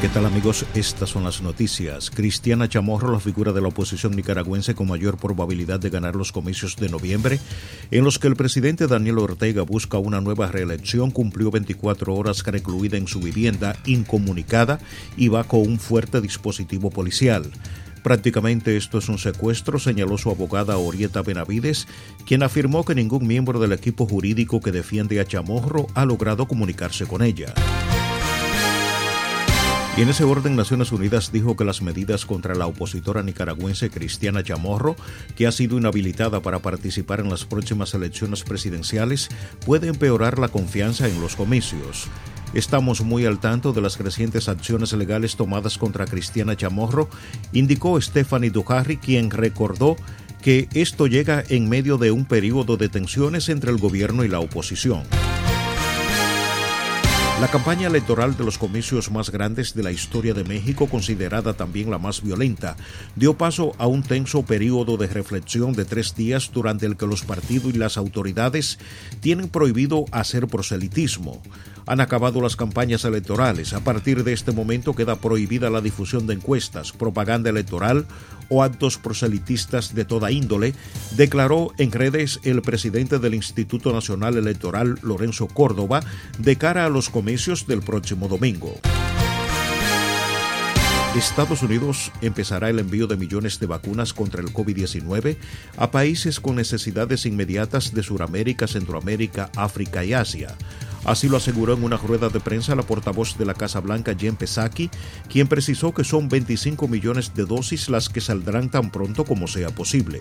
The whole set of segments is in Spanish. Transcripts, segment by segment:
¿Qué tal amigos? Estas son las noticias. Cristiana Chamorro, la figura de la oposición nicaragüense con mayor probabilidad de ganar los comicios de noviembre, en los que el presidente Daniel Ortega busca una nueva reelección, cumplió 24 horas recluida en su vivienda, incomunicada y bajo un fuerte dispositivo policial. Prácticamente esto es un secuestro, señaló su abogada Orieta Benavides, quien afirmó que ningún miembro del equipo jurídico que defiende a Chamorro ha logrado comunicarse con ella. Y en ese orden, Naciones Unidas dijo que las medidas contra la opositora nicaragüense Cristiana Chamorro, que ha sido inhabilitada para participar en las próximas elecciones presidenciales, puede empeorar la confianza en los comicios. Estamos muy al tanto de las crecientes acciones legales tomadas contra Cristiana Chamorro, indicó Stephanie Dujarri, quien recordó que esto llega en medio de un periodo de tensiones entre el gobierno y la oposición. La campaña electoral de los comicios más grandes de la historia de México, considerada también la más violenta, dio paso a un tenso periodo de reflexión de tres días durante el que los partidos y las autoridades tienen prohibido hacer proselitismo. Han acabado las campañas electorales. A partir de este momento queda prohibida la difusión de encuestas, propaganda electoral o actos proselitistas de toda índole, declaró en redes el presidente del Instituto Nacional Electoral, Lorenzo Córdoba, de cara a los comicios del próximo domingo. Estados Unidos empezará el envío de millones de vacunas contra el COVID-19 a países con necesidades inmediatas de Sudamérica, Centroamérica, África y Asia. Así lo aseguró en una rueda de prensa la portavoz de la Casa Blanca, Jen Psaki, quien precisó que son 25 millones de dosis las que saldrán tan pronto como sea posible.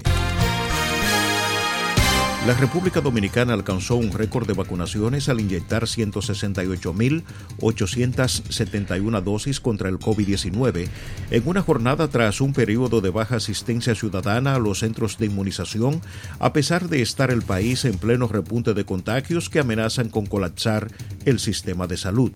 La República Dominicana alcanzó un récord de vacunaciones al inyectar 168.871 dosis contra el COVID-19 en una jornada tras un periodo de baja asistencia ciudadana a los centros de inmunización, a pesar de estar el país en pleno repunte de contagios que amenazan con colapsar el sistema de salud.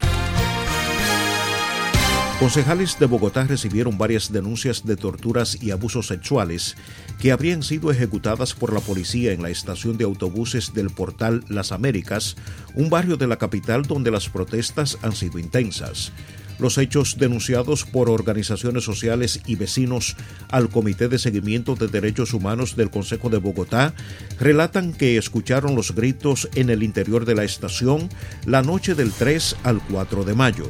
Concejales de Bogotá recibieron varias denuncias de torturas y abusos sexuales que habrían sido ejecutadas por la policía en la estación de autobuses del portal Las Américas, un barrio de la capital donde las protestas han sido intensas. Los hechos denunciados por organizaciones sociales y vecinos al Comité de Seguimiento de Derechos Humanos del Consejo de Bogotá relatan que escucharon los gritos en el interior de la estación la noche del 3 al 4 de mayo.